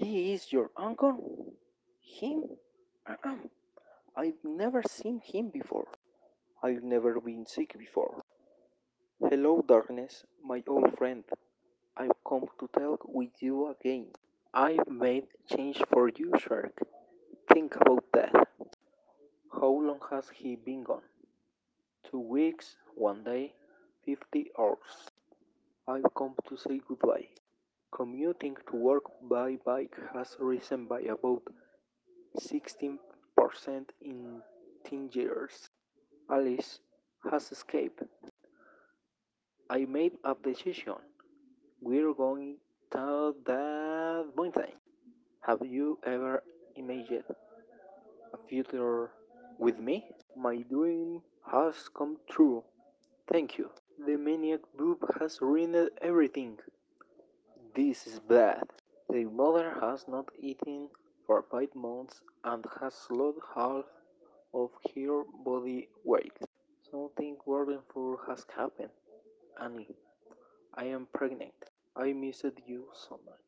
He is your uncle? Him? Uh-uh. I've never seen him before. I've never been sick before. Hello, darkness, my old friend. I've come to talk with you again. I've made change for you, Shark. Think about that. How long has he been gone? Two weeks, one day, fifty hours. I've come to say goodbye. Commuting to work by bike has risen by about 16% in 10 years. Alice has escaped. I made a decision. We're going to that mountain. Have you ever imagined a future with me? My dream has come true. Thank you. The maniac boob has ruined everything. This is bad. The mother has not eaten for five months and has lost half of her body weight. Something wonderful has happened. Annie, I am pregnant. I missed you so much.